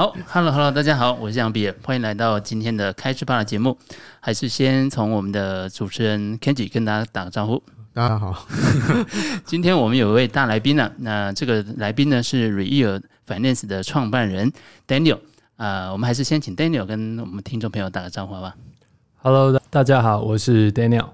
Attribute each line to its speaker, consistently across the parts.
Speaker 1: 好，Hello Hello，大家好，我是杨比尔，欢迎来到今天的开吃吧的节目。还是先从我们的主持人 Kenji 跟大家打个招呼。
Speaker 2: 大家好，
Speaker 1: 今天我们有一位大来宾呢、啊，那这个来宾呢是 Real Finance 的创办人 Daniel。啊，我们还是先请 Daniel 跟我们听众朋友打个招呼吧。
Speaker 3: Hello，大家好，我是 Daniel。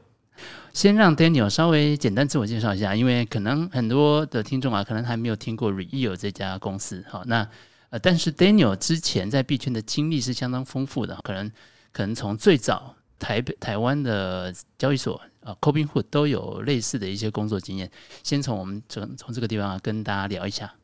Speaker 1: 先让 Daniel 稍微简单自我介绍一下，因为可能很多的听众啊，可能还没有听过 Real 这家公司。好，那。呃，但是 Daniel 之前在币圈的经历是相当丰富的，可能可能从最早台北、台湾的交易所啊，Cobinhood 都有类似的一些工作经验。先从我们从从这个地方，跟大家聊一下。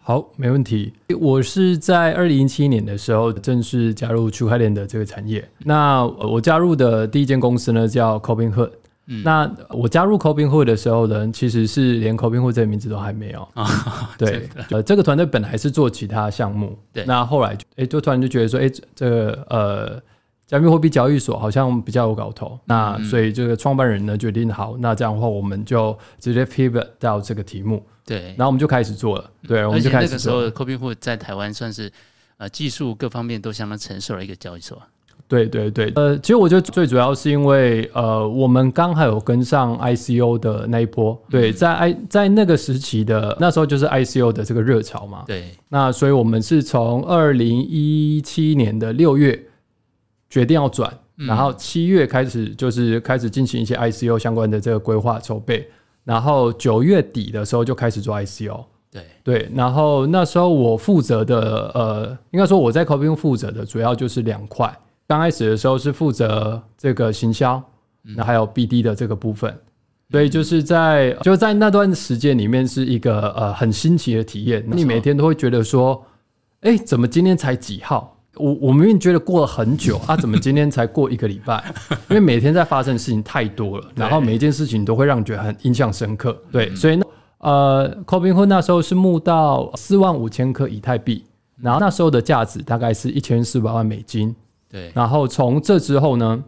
Speaker 3: 好，没问题。我是在二零一七年的时候正式加入区块链的这个产业。那我加入的第一间公司呢，叫 Cobinhood。嗯、那我加入 Copinhood 的时候呢，其实是连 Copinhood 这个名字都还没有。啊、对，呃，这个团队本来是做其他项目，对。那后来，哎，就突然就觉得说，哎，这个呃，加密货币交易所好像比较有搞头。嗯、那所以这个创办人呢决定，好，那这样的话我们就直接 pivot 到这个题目。对。然后我们就开始做了。对，我们就开始做。那个时
Speaker 1: 候 Robinhood 在台湾算是呃技术各方面都相当成熟的一个交易所。
Speaker 3: 对对对，呃，其实我觉得最主要是因为，呃，我们刚好有跟上 ICO 的那一波，对，在 I 在那个时期的那时候就是 ICO 的这个热潮嘛，对，那所以我们是从二零一七年的六月决定要转，然后七月开始就是开始进行一些 ICO 相关的这个规划筹备，然后九月底的时候就开始做 ICO，对。对，然后那时候我负责的，呃，应该说我在 Copin 负责的主要就是两块。刚开始的时候是负责这个行销，那还有 BD 的这个部分，所以就是在就在那段时间里面是一个呃很新奇的体验。你每天都会觉得说，哎，怎么今天才几号？我我明明觉得过了很久啊，怎么今天才过一个礼拜？因为每天在发生的事情太多了，然后每一件事情都会让你觉得很印象深刻。对，所以呢，呃 c o b i n h o o d 那时候是募到四万五千颗以太币，然后那时候的价值大概是一千四百万美金。对，然后从这之后呢，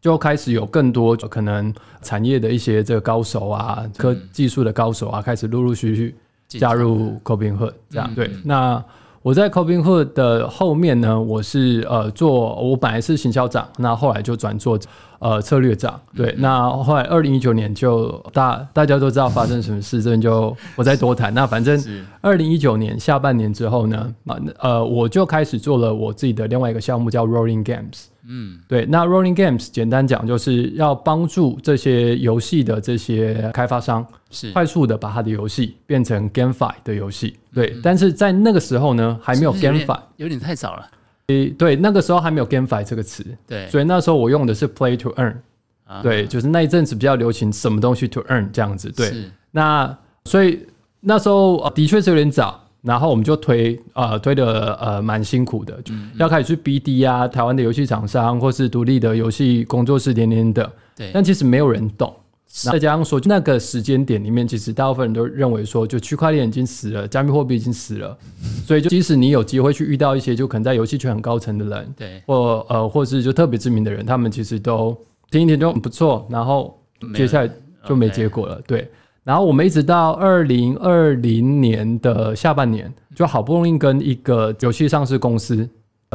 Speaker 3: 就开始有更多可能产业的一些这个高手啊，科技术的高手啊，开始陆陆续续加入 c o b i n h o o d 这样。对，那我在 c o b i n h o o d 的后面呢，我是呃做，我本来是行销长，那后来就转做。呃，策略长对，那后来二零一九年就大大家都知道发生什么事，这边就 不再多谈。那反正二零一九年下半年之后呢，呃，我就开始做了我自己的另外一个项目，叫 Rolling Games。嗯，对，那 Rolling Games 简单讲就是要帮助这些游戏的这些开发商，是快速的把他的游戏变成 GameFi 的游戏。对，但是在那个时候呢，还没有 GameFi，
Speaker 1: 有点太早了。
Speaker 3: 对，那个时候还没有 GameFi 这个词，对，所以那时候我用的是 Play to Earn，对，就是那一阵子比较流行什么东西 to earn 这样子，对，那所以那时候的确是有点早，然后我们就推呃推的呃蛮辛苦的，就要开始去 BD 啊，台湾的游戏厂商或是独立的游戏工作室点点的，对，但其实没有人懂。再加上说，那个时间点里面，其实大部分人都认为说，就区块链已经死了，加密货币已经死了，所以就即使你有机会去遇到一些就可能在游戏圈很高层的人，对，或呃，或是就特别知名的人，他们其实都听一听就很不错，然后接下来就没结果了，对。然后我们一直到二零二零年的下半年，就好不容易跟一个游戏上市公司。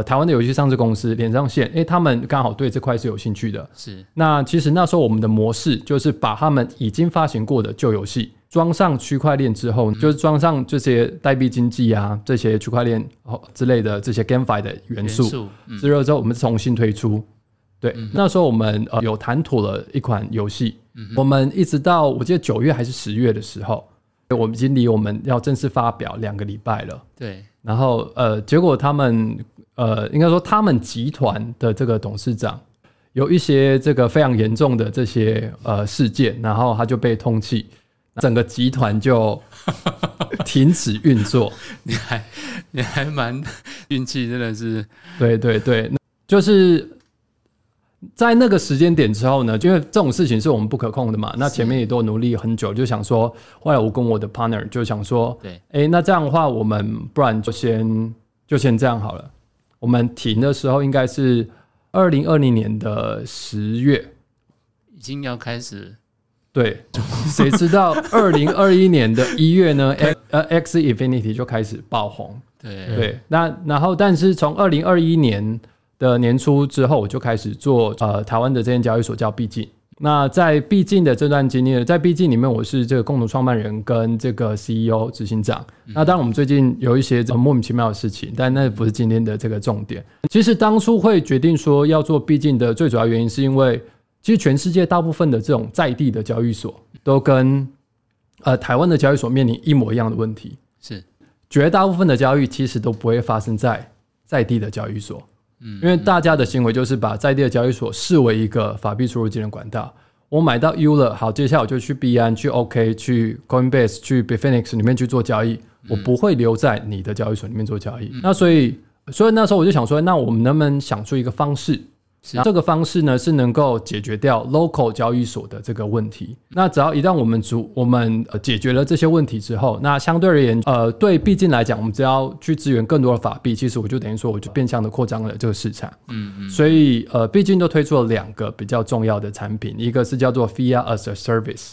Speaker 3: 台湾的游戏上市公司连上线，哎，他们刚好对这块是有兴趣的。是，那其实那时候我们的模式就是把他们已经发行过的旧游戏装上区块链之后，就是装上这些代币经济啊，这些区块链之类的这些 GameFi 的元素，之后之后我们重新推出。对，那时候我们呃有谈妥了一款游戏，我们一直到我记得九月还是十月的时候，我们已经离我们要正式发表两个礼拜了。对，然后呃，结果他们。呃，应该说他们集团的这个董事长有一些这个非常严重的这些呃事件，然后他就被通缉，整个集团就 停止运作。
Speaker 1: 你还你还蛮运气，真的是。
Speaker 3: 对对对，就是在那个时间点之后呢，因为这种事情是我们不可控的嘛，那前面也都努力很久，就想说，后来我跟我的 partner 就想说，对，哎，那这样的话，我们不然就先就先这样好了。我们停的时候应该是二零二零年的十月，
Speaker 1: 已经要开始。
Speaker 3: 对，谁知道二零二一年的一月呢？呃，Axie Infinity 就开始爆红。
Speaker 1: 对
Speaker 3: 对，那然后但是从二零二一年的年初之后，我就开始做呃台湾的这间交易所叫毕竟。那在毕竟的这段经历，在毕竟里面，我是这个共同创办人跟这个 CEO 执行长。那当然，我们最近有一些莫名其妙的事情，但那不是今天的这个重点。其实当初会决定说要做毕竟的最主要原因，是因为其实全世界大部分的这种在地的交易所，都跟呃台湾的交易所面临一模一样的问题，
Speaker 1: 是
Speaker 3: 绝大部分的交易其实都不会发生在在地的交易所。嗯，因为大家的行为就是把在地的交易所视为一个法币出入金的管道。我买到 U 了，好，接下来我就去币安、去 OK、去 Coinbase、去 Bitfinex 里面去做交易，我不会留在你的交易所里面做交易。那所以，所以那时候我就想说，那我们能不能想出一个方式？那这个方式呢，是能够解决掉 local 交易所的这个问题。那只要一旦我们主我们解决了这些问题之后，那相对而言，呃，对毕竟来讲，我们只要去支援更多的法币，其实我就等于说，我就变相的扩张了这个市场。嗯嗯。所以呃，毕竟都推出了两个比较重要的产品，一个是叫做 Fiat as a Service。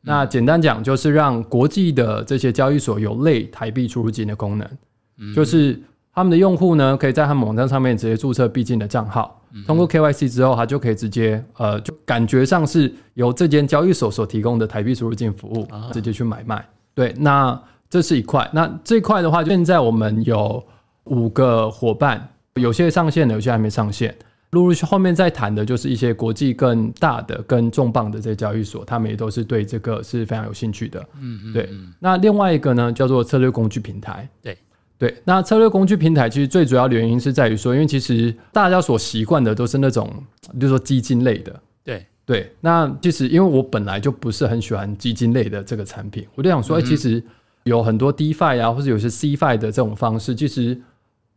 Speaker 3: 那简单讲，就是让国际的这些交易所有类台币出入金的功能，就是。他们的用户呢，可以在他们网站上面直接注册必进的账号，通过 KYC 之后，他就可以直接呃，就感觉上是由这间交易所所提供的台币输入境服务，直接去买卖。对，那这是一块。那这一块的话，现在我们有五个伙伴，有些上线了，有些还没上线。陆陆续续后面再谈的，就是一些国际更大的、更重磅的这些交易所，他们也都是对这个是非常有兴趣的。嗯嗯，对。那另外一个呢，叫做策略工具平台。
Speaker 1: 对。
Speaker 3: 对，那策略工具平台其实最主要的原因是在于说，因为其实大家所习惯的都是那种，就是说基金类的。
Speaker 1: 对
Speaker 3: 对，那其实因为我本来就不是很喜欢基金类的这个产品，我就想说，哎、嗯，其实有很多 DeFi 啊，或者有些 CeFi 的这种方式，其实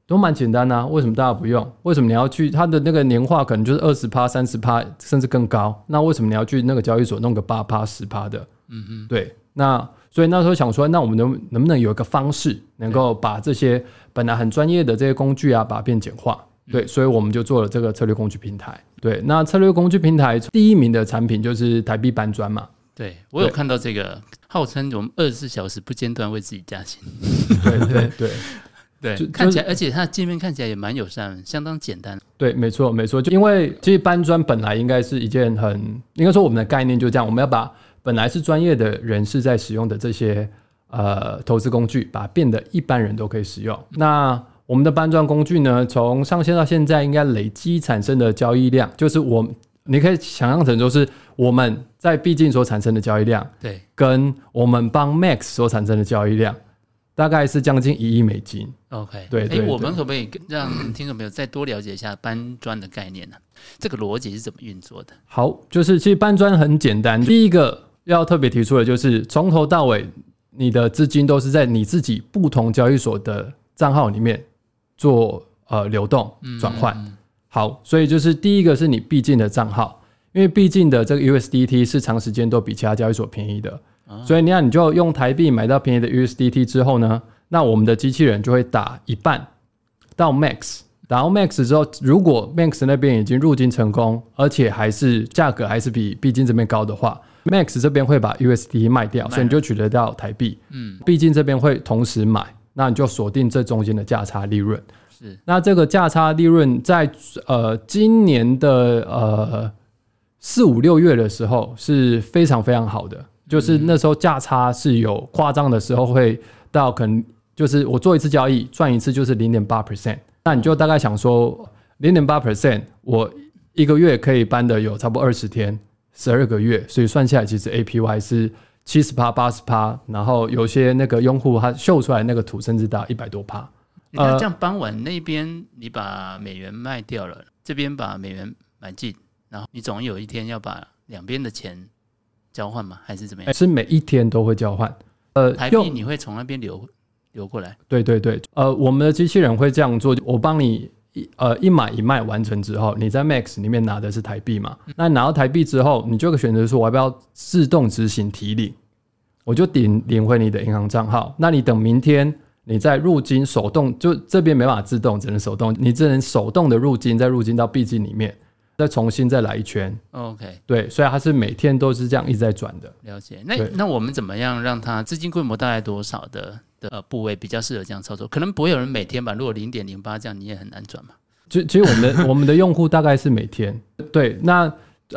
Speaker 3: 都蛮简单啊。为什么大家不用？为什么你要去它的那个年化可能就是二十趴、三十趴，甚至更高？那为什么你要去那个交易所弄个八趴、十趴的？嗯嗯，对，那。所以那时候想说，那我们能能不能有一个方式，能够把这些本来很专业的这些工具啊，把它变简化？对，所以我们就做了这个策略工具平台。对，那策略工具平台第一名的产品就是台币搬砖嘛。
Speaker 1: 对，我有看到这个，号称我们二十四小时不间断为自己加薪。
Speaker 3: 对对对
Speaker 1: 对，就看起来，而且它的界面看起来也蛮友善，相当简单。
Speaker 3: 对，没错没错，就因为其实搬砖本来应该是一件很，应该说我们的概念就这样，我们要把。本来是专业的人士在使用的这些呃投资工具，把它变得一般人都可以使用。那我们的搬砖工具呢，从上线到现在，应该累积产生的交易量，就是我你可以想象成就是我们在毕竟所产生的交易量，
Speaker 1: 对，
Speaker 3: 跟我们帮 Max 所产生的交易量，大概是将近一亿美金。
Speaker 1: OK，
Speaker 3: 对，对，对，
Speaker 1: 欸，我们可不可以让听众朋友再多了解一下搬砖的概念呢？这个逻辑是怎么运作的？
Speaker 3: 好，就是其实搬砖很简单，第一个。要特别提出的就是，从头到尾，你的资金都是在你自己不同交易所的账号里面做呃流动转换。好，所以就是第一个是你必进的账号，因为必进的这个 USDT 是长时间都比其他交易所便宜的，所以你看你就用台币买到便宜的 USDT 之后呢，那我们的机器人就会打一半到 Max，打到 Max 之后，如果 Max 那边已经入金成功，而且还是价格还是比毕竟这边高的话。Max 这边会把 USDT 卖掉，所以你就取得到台币。嗯，毕竟这边会同时买，那你就锁定这中间的价差利润。是，那这个价差利润在呃今年的呃四五六月的时候是非常非常好的，就是那时候价差是有夸张的时候，会到可能就是我做一次交易赚一次就是零点八 percent，那你就大概想说零点八 percent，我一个月可以搬的有差不多二十天。十二个月，所以算下来其实 APY 是七十趴、八十趴，然后有些那个用户他秀出来那个图甚至到一百多趴。
Speaker 1: 那这样搬完那边你把美元卖掉了，这边把美元买进，然后你总有一天要把两边的钱交换吗？还是怎么样？
Speaker 3: 是每一天都会交换。
Speaker 1: 呃，台币你会从那边流流过来？
Speaker 3: 对对对，呃，我们的机器人会这样做，我帮你。一呃一买一卖完成之后，你在 Max 里面拿的是台币嘛？那拿到台币之后，你就可以选择说我要不要自动执行提领，我就领领回你的银行账号。那你等明天你再入金手动，就这边没办法自动，只能手动，你只能手动的入金，再入金到币金里面。再重新再来一圈。
Speaker 1: OK，
Speaker 3: 对，所以它是每天都是这样一直在转的。
Speaker 1: 了解。那那我们怎么样让它资金规模大概多少的的呃部位比较适合这样操作？可能不会有人每天吧。如果零点零八这样，你也很难转嘛。
Speaker 3: 其其实我们的 我们的用户大概是每天。对，那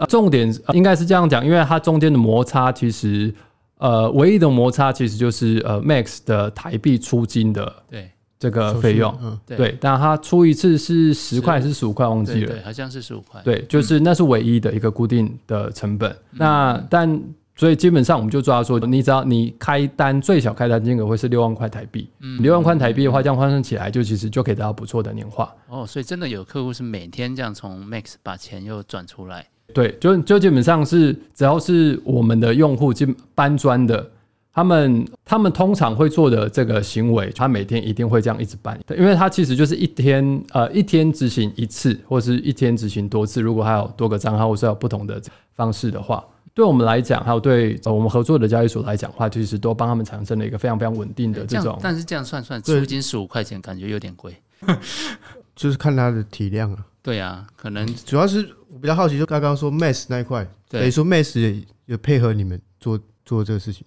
Speaker 3: 重点应该是这样讲，因为它中间的摩擦其实呃唯一的摩擦其实就是呃 Max 的台币出金的。对。这个费用，嗯，对，但它出一次是十块还是十五块，忘记了，
Speaker 1: 对，好像是十五块，
Speaker 3: 对，就是那是唯一的一个固定的成本。嗯、那但所以基本上我们就抓说，你只要你开单最小开单金额会是六万块台币，嗯，六万块台币的话，这样换算起来就其实就可以得到不错的年化。
Speaker 1: 哦，所以真的有客户是每天这样从 Max 把钱又转出来，
Speaker 3: 对，就就基本上是只要是我们的用户进搬砖的。他们他们通常会做的这个行为，他每天一定会这样一直搬，因为他其实就是一天呃一天执行一次，或是一天执行多次。如果还有多个账号，或是有不同的方式的话，对我们来讲，还有对我们合作的交易所来讲的话，其实都帮他们产生了一个非常非常稳定的这种。
Speaker 1: 但是这样算算租金十五块钱，感觉有点贵。
Speaker 2: 就是看它的体量啊。
Speaker 1: 对啊，可能
Speaker 2: 主要是我比较好奇，就刚刚说 Max 那一块，等于说 Max 也有配合你们做做这个事情。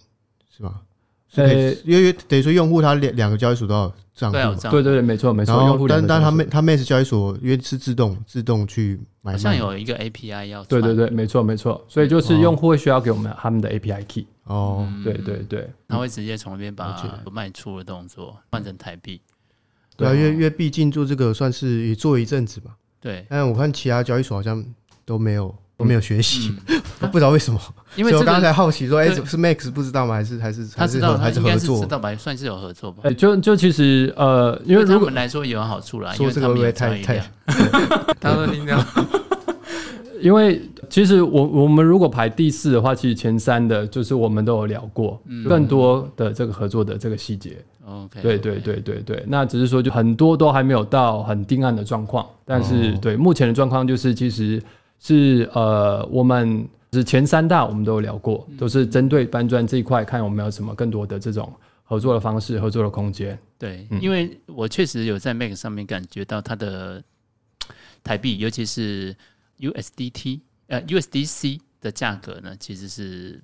Speaker 2: 是吧？呃，因为等于说用户他两两个交易所都要账户，
Speaker 3: 对对对，没错没错。用户
Speaker 2: 但但他 Max 他 Max 交易所因为是自动自动去买卖，
Speaker 1: 好像有一个 API 要。
Speaker 3: 对对对，没错没错。所以就是用户会需要给我们他们的 API key。
Speaker 2: 哦，
Speaker 3: 对对对，
Speaker 1: 他会直接从那边把卖出的动作换成台币。
Speaker 2: 对啊，因为因为毕竟做这个算是也做一阵子嘛。
Speaker 1: 对。
Speaker 2: 但我看其他交易所好像都没有。都没有学习，不知道为什么。因为我刚才好奇说，哎，是 Max 不知道吗？还是还是
Speaker 1: 他知道
Speaker 2: 还是合作？
Speaker 1: 知道吧？算是有合作吧。
Speaker 3: 哎，就就其实呃，因为对我们
Speaker 1: 来说也有好处啦。
Speaker 2: 说这个会不会太太？
Speaker 1: 他说听到。
Speaker 3: 因为其实我我们如果排第四的话，其实前三的就是我们都有聊过更多的这个合作的这个细节。
Speaker 1: OK，
Speaker 3: 对对对对对。那只是说就很多都还没有到很定案的状况，但是对目前的状况就是其实。是呃，我们是前三大，我们都有聊过，都是针对搬砖这一块，看我们有什么更多的这种合作的方式、合作的空间。
Speaker 1: 对，因为我确实有在 Make 上面感觉到它的台币，尤其是 USDT 呃 USDC 的价格呢，其实是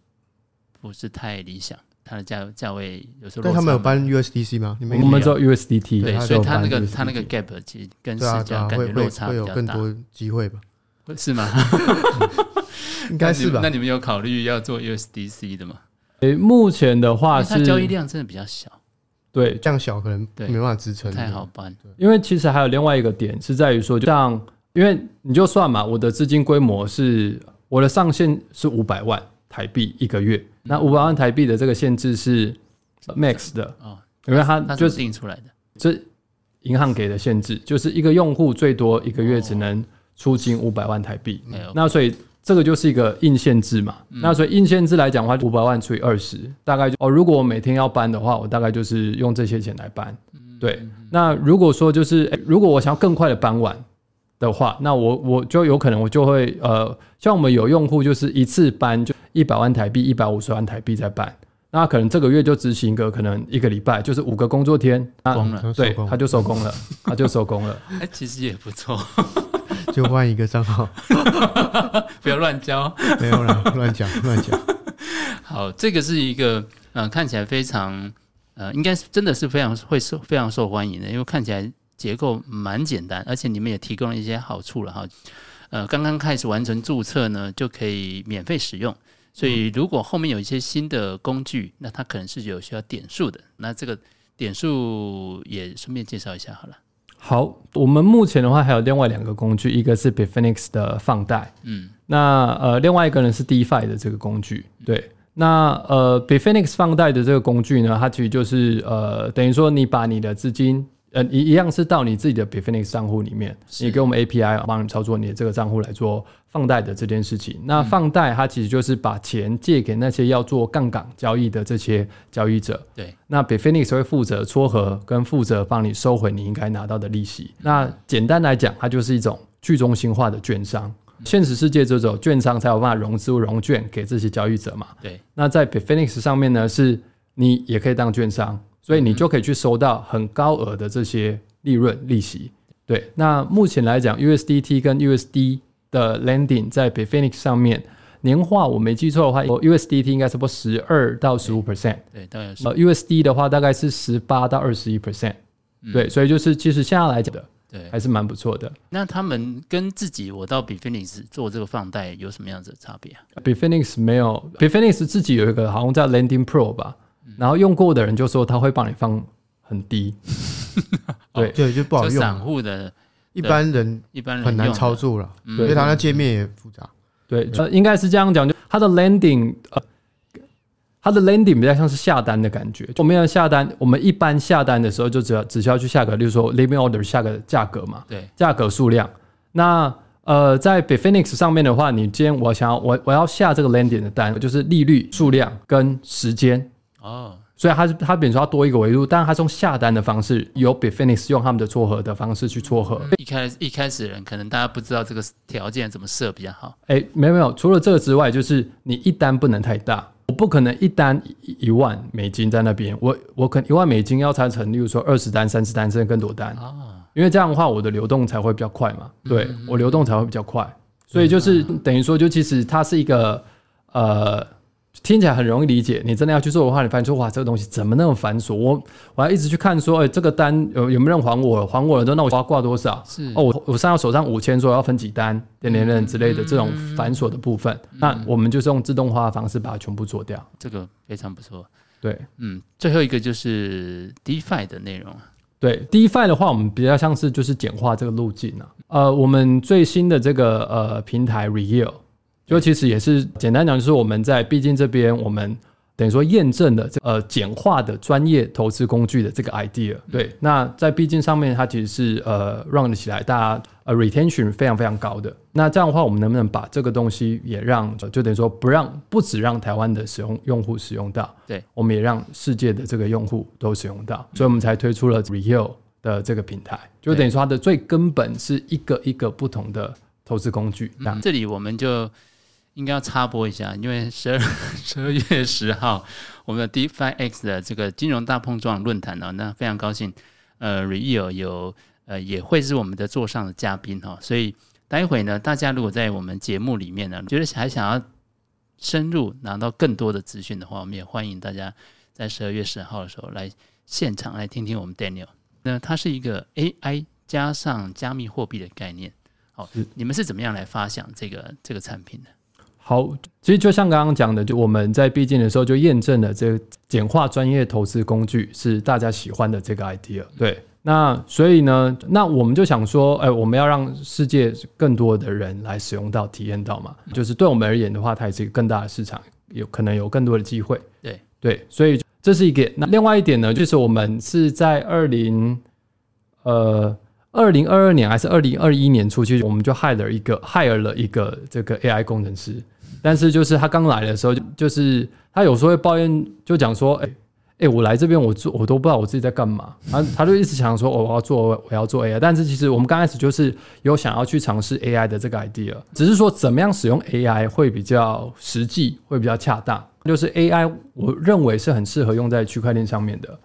Speaker 1: 不是太理想？它的价价位有时候。
Speaker 2: 但他们有搬 USDC 吗？你们
Speaker 3: 我们做 USDT，
Speaker 1: 对，所以它那个它那个 gap 其实跟市价感觉落差比较大，
Speaker 2: 会会会有更多机会吧。
Speaker 1: 是吗？
Speaker 2: 应该是吧。
Speaker 1: 那你们有考虑要做 USDC 的吗？
Speaker 3: 诶，目前的话是，
Speaker 1: 它交易量真的比较小。
Speaker 3: 对，
Speaker 2: 这样小可能没办法支撑，
Speaker 1: 太好办。
Speaker 3: 因为其实还有另外一个点是在于说，就像因为你就算嘛，我的资金规模是我的上限是五百万台币一个月，那五百万台币的这个限制是 max 的啊，因为它就是
Speaker 1: 定出来的，
Speaker 3: 这银行给的限制就是一个用户最多一个月只能。出金五百万台币，那所以这个就是一个硬限制嘛。那所以硬限制来讲的话，五百万除以二十，大概就哦，如果我每天要搬的话，我大概就是用这些钱来搬。对，那如果说就是，如果我想要更快的搬完的话，那我我就有可能我就会呃，像我们有用户就是一次搬就一百万台币，一百五十万台币在搬，那可能这个月就执行个可能一个礼拜，就是五个工作天，
Speaker 1: 工了，
Speaker 3: 对，他就收工了，他就收工了。
Speaker 1: 哎，其实也不错。
Speaker 2: 就换一个账号，
Speaker 1: 不要乱交，
Speaker 2: 没有啦，乱讲乱讲。
Speaker 1: 好，这个是一个呃，看起来非常呃，应该是真的是非常会受非常受欢迎的，因为看起来结构蛮简单，而且你们也提供了一些好处了哈。呃，刚刚开始完成注册呢，就可以免费使用。所以如果后面有一些新的工具，那它可能是有需要点数的，那这个点数也顺便介绍一下好了。
Speaker 3: 好，我们目前的话还有另外两个工具，一个是 Bitfinex 的放贷，嗯，那呃另外一个呢是 DeFi 的这个工具，对，那呃 Bitfinex 放贷的这个工具呢，它其实就是呃等于说你把你的资金。呃，一一样是到你自己的 Bitfinex 账户里面，你给我们 API 帮你操作你的这个账户来做放贷的这件事情。那放贷它其实就是把钱借给那些要做杠杆交易的这些交易者。
Speaker 1: 对，
Speaker 3: 那 Bitfinex 会负责撮合跟负责帮你收回你应该拿到的利息。那简单来讲，它就是一种去中心化的券商。现实世界这种券商才有办法融资融券给这些交易者嘛。
Speaker 1: 对，
Speaker 3: 那在 Bitfinex 上面呢，是你也可以当券商。所以你就可以去收到很高额的这些利润利息。对，那目前来讲，USDT 跟 USD 的的 landing 在 Bitfinex 上面，年化我没记错的话，USDT 应该是不十二到十五 percent，
Speaker 1: 对，大概是。
Speaker 3: 呃，USD 的话大概是十八到二十一 percent，对，所以就是其实现在来讲的。对，还是蛮不错的。
Speaker 1: 那他们跟自己我到 Bitfinex 做这个放贷有什么样子的差别啊
Speaker 3: ？Bitfinex 没有，Bitfinex 自己有一个好像叫 Landing Pro 吧，嗯、然后用过的人就说他会帮你放很低。对
Speaker 2: 对，就不好用。
Speaker 1: 散户的
Speaker 2: 一般人
Speaker 1: 一般人
Speaker 2: 很难操作了，因为它的界面也复杂。
Speaker 3: 对，呃，应该是这样讲，就它的 landing，呃。它的 landing 比较像是下单的感觉。我们要下单，我们一般下单的时候就只要只需要去下个，例如说 living order 下个价格嘛，
Speaker 1: 对，
Speaker 3: 价格数量。那呃，在 Bitfinex 上面的话，你今天我想要我我要下这个 landing 的单，就是利率、数量跟时间哦。所以它是它比如说它多一个维度，但是它从下单的方式，由 Bitfinex 用他们的撮合的方式去撮合。
Speaker 1: 一开一开始人可能大家不知道这个条件怎么设比较好。
Speaker 3: 哎、欸，没有没有，除了这个之外，就是你一单不能太大。我不可能一单一万美金在那边，我我可能一万美金要拆成，例如说二十单、三十单甚至更多单啊，因为这样的话我的流动才会比较快嘛，对，我流动才会比较快，所以就是等于说，就其实它是一个呃。听起来很容易理解，你真的要去做的话，你发现说哇，这个东西怎么那么繁琐？我我要一直去看说，哎、欸，这个单有有没有人还我？还我了都，那我要挂多少？是哦，我我上手上五千，说要分几单，点点点之类的这种繁琐的部分，嗯、那我们就是用自动化的方式把它全部做掉。
Speaker 1: 这个非常不错。
Speaker 3: 对，
Speaker 1: 嗯，最后一个就是 DeFi 的内容。
Speaker 3: 对，DeFi 的话，我们比较像是就是简化这个路径啊。呃，我们最新的这个呃平台 Real。就其实也是简单讲，就是我们在毕竟这边，我们等于说验证了这呃简化的专业投资工具的这个 idea。对，那在毕竟上面，它其实是呃 run 起来，大家呃 retention 非常非常高的。那这样的话，我们能不能把这个东西也让，就等于说不让不只让台湾的使用用户使用到，
Speaker 1: 对，
Speaker 3: 我们也让世界的这个用户都使用到，所以我们才推出了 Real 的这个平台。就等于说它的最根本是一个一个不同的投资工具。
Speaker 1: 那这里我们就。应该要插播一下，因为十二 十二月十号，我们的 DeFi X 的这个金融大碰撞论坛呢，那非常高兴，呃，Real 有呃也会是我们的座上的嘉宾哈，所以待会呢，大家如果在我们节目里面呢，觉得还想要深入拿到更多的资讯的话，我们也欢迎大家在十二月十号的时候来现场来听听我们 Daniel。那它是一个 AI 加上加密货币的概念，好，你们是怎么样来发想这个这个产品的？
Speaker 3: 好，其实就像刚刚讲的，就我们在币金的时候就验证了这个简化专业投资工具是大家喜欢的这个 idea。对，那所以呢，那我们就想说，哎，我们要让世界更多的人来使用到、体验到嘛，就是对我们而言的话，它也是一个更大的市场，有可能有更多的机会。
Speaker 1: 对
Speaker 3: 对，所以这是一点。那另外一点呢，就是我们是在二零呃。二零二二年还是二零二一年初期，我们就 hire 了一个 hire 了一个这个 AI 工程师，但是就是他刚来的时候，就是他有时候会抱怨，就讲说，哎、欸、哎，我来这边我做我都不知道我自己在干嘛，他他就一直想说，我要做我要做 AI，但是其实我们刚开始就是有想要去尝试 AI 的这个 idea，只是说怎么样使用 AI 会比较实际，会比较恰当，就是 AI 我认为是很适合用在区块链上面的。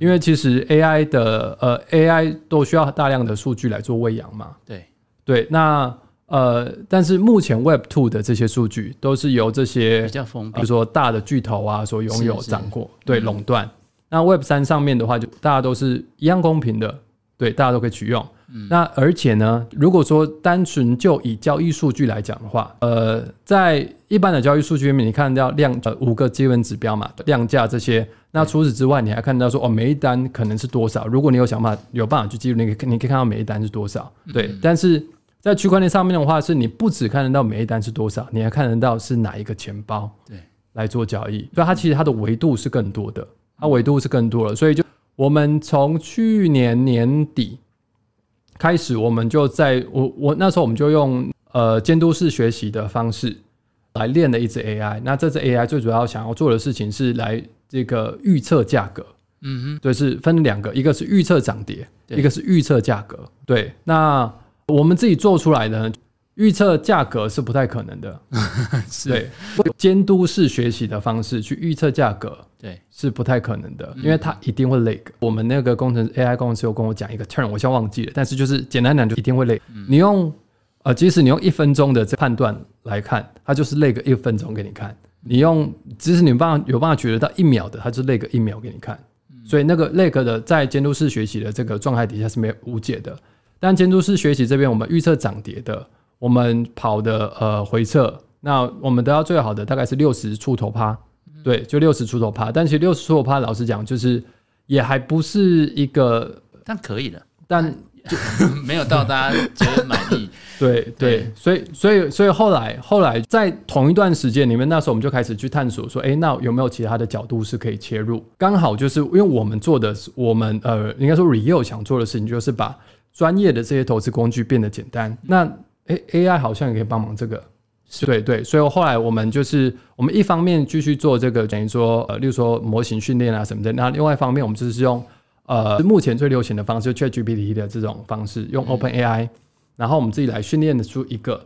Speaker 3: 因为其实 AI 的呃 AI 都需要大量的数据来做喂养嘛，
Speaker 1: 对。
Speaker 3: 对，那呃但是目前 Web Two 的这些数据都是由这些
Speaker 1: 比较封闭，
Speaker 3: 比如说大的巨头啊所拥有掌握，对垄断。那 Web 三上面的话，就大家都是一样公平的，对，大家都可以取用。嗯、那而且呢，如果说单纯就以交易数据来讲的话，呃，在一般的交易数据里面，你看到量呃五个基本指标嘛，量价这些。那除此之外，你还看到说哦，每一单可能是多少？如果你有想法有办法去记录，你可你可以看到每一单是多少。对，嗯、但是在区块链上面的话，是你不只看得到每一单是多少，你还看得到是哪一个钱包对来做交易。所以它其实它的维度是更多的，它维度是更多了。所以就我们从去年年底开始，我们就在我我那时候我们就用呃监督式学习的方式来练了一只 AI。那这只 AI 最主要想要做的事情是来。这个预测价格，嗯哼，对，是分两个，一个是预测涨跌，一个是预测价格。对，那我们自己做出来的预测价格是不太可能的，是。对，监督式学习的方式去预测价格，对，是不太可能的，因为它一定会 lag。我们那个工程 AI 工程师有跟我讲一个 turn，我现在忘记了，但是就是简单讲，就一定会 lag。你用呃，即使你用一分钟的这判断来看，它就是累个一分钟给你看；你用即使你有办法有办法觉得到一秒的，它就累个一秒给你看。所以那个累个的在监督式学习的这个状态底下是没有无解的。但监督式学习这边，我们预测涨跌的，我们跑的呃回测，那我们得到最好的大概是六十出头趴，对，就六十出头趴。但其实六十出头趴，老实讲就是也还不是一个，
Speaker 1: 但可以的，
Speaker 3: 但。
Speaker 1: 就 没有到大家觉得满意，
Speaker 3: 对对，所以所以所以后来后来在同一段时间里面，那时候我们就开始去探索说，哎，那有没有其他的角度是可以切入？刚好就是因为我们做的是我们呃，应该说 Rio 想做的事情，就是把专业的这些投资工具变得简单。那 A，AI 好像也可以帮忙这个，对对，所以后来我们就是我们一方面继续做这个等于说呃，例如说模型训练啊什么的，那另外一方面我们就是用。呃，目前最流行的方式，ChatGPT 的这种方式，用 OpenAI，、嗯、然后我们自己来训练出一个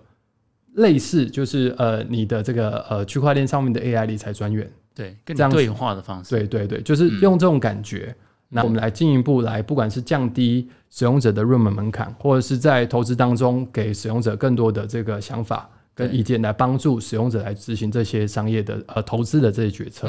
Speaker 3: 类似，就是呃，你的这个呃区块链上面的 AI 理财专员，
Speaker 1: 对，跟这样对话的方式，
Speaker 3: 对对对，就是用这种感觉，那、嗯、我们来进一步来，不管是降低使用者的入门门槛，或者是在投资当中给使用者更多的这个想法跟意见，来帮助使用者来执行这些商业的呃投资的这些决策。